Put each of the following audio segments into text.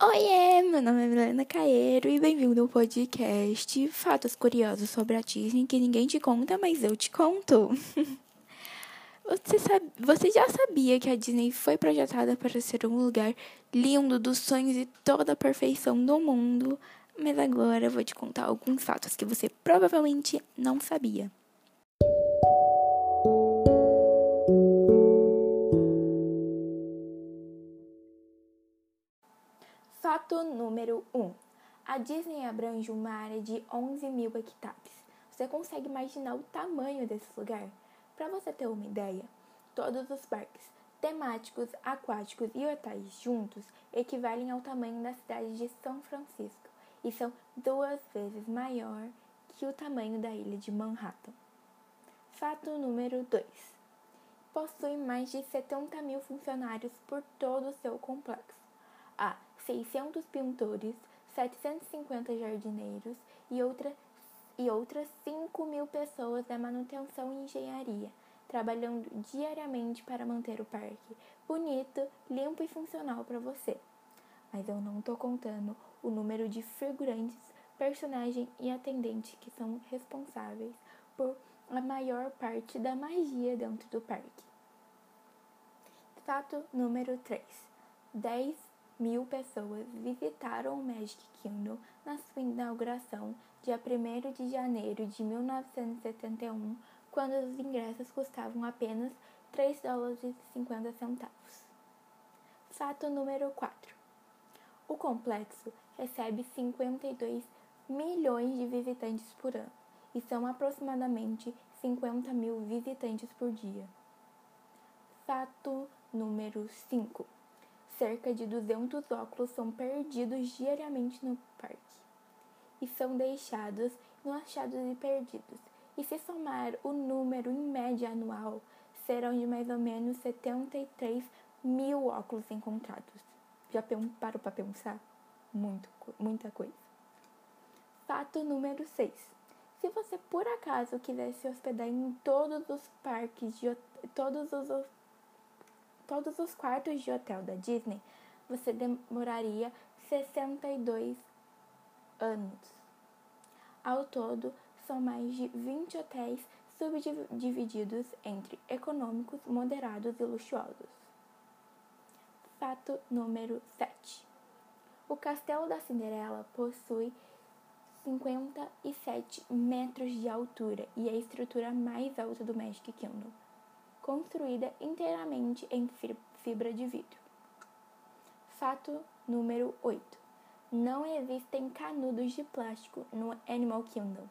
Oiê, meu nome é Milena Caeiro e bem-vindo ao podcast Fatos Curiosos sobre a Disney que ninguém te conta, mas eu te conto. Você, sabe, você já sabia que a Disney foi projetada para ser um lugar lindo dos sonhos e toda a perfeição do mundo, mas agora eu vou te contar alguns fatos que você provavelmente não sabia. A Disney abrange uma área de 11 mil hectares. Você consegue imaginar o tamanho desse lugar? Para você ter uma ideia, todos os parques temáticos, aquáticos e hotéis juntos equivalem ao tamanho da cidade de São Francisco e são duas vezes maior que o tamanho da ilha de Manhattan. Fato número 2. Possui mais de 70 mil funcionários por todo o seu complexo. Há 600 pintores, 750 jardineiros e, outra, e outras 5 mil pessoas da manutenção e engenharia, trabalhando diariamente para manter o parque bonito, limpo e funcional para você. Mas eu não estou contando o número de figurantes, personagens e atendentes que são responsáveis por a maior parte da magia dentro do parque. Fato número 3. 10 mil pessoas visitaram o Magic Kingdom na sua inauguração, dia 1 de janeiro de 1971, quando os ingressos custavam apenas 3 dólares e 50 centavos. Fato número 4. O complexo recebe 52 milhões de visitantes por ano e são aproximadamente 50 mil visitantes por dia. Fato número 5 cerca de 200 óculos são perdidos diariamente no parque e são deixados no achados e perdidos. E se somar o número em média anual, serão de mais ou menos 73 mil óculos encontrados. Já parou para pensar? Muito, muita coisa. Fato número 6. Se você por acaso quiser se hospedar em todos os parques, de, todos os todos os quartos de hotel da Disney, você demoraria 62 anos. Ao todo, são mais de 20 hotéis subdivididos entre econômicos, moderados e luxuosos. Fato número 7. O Castelo da Cinderela possui 57 metros de altura e é a estrutura mais alta do Magic Kingdom construída inteiramente em fibra de vidro. Fato número 8. Não existem canudos de plástico no Animal Kingdom.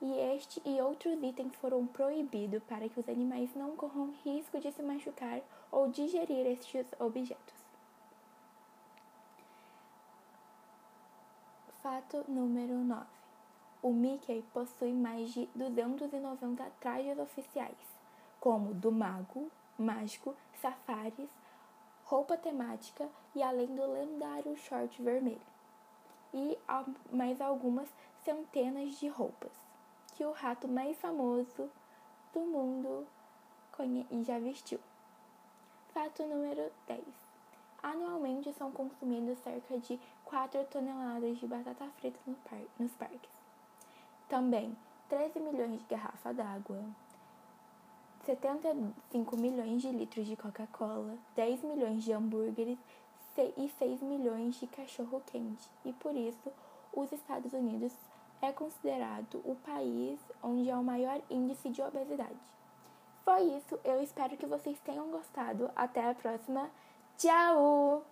E este e outros itens foram proibidos para que os animais não corram risco de se machucar ou digerir estes objetos. Fato número 9. O Mickey possui mais de 290 trajes oficiais como do mago, mágico, safaris, roupa temática e além do lendário short vermelho. E mais algumas centenas de roupas que o rato mais famoso do mundo já vestiu. Fato número 10. Anualmente são consumidos cerca de 4 toneladas de batata frita nos parques. Também 13 milhões de garrafas d'água, 75 milhões de litros de Coca-Cola, 10 milhões de hambúrgueres e 6 milhões de cachorro-quente. E por isso, os Estados Unidos é considerado o país onde há o maior índice de obesidade. Foi isso, eu espero que vocês tenham gostado. Até a próxima. Tchau!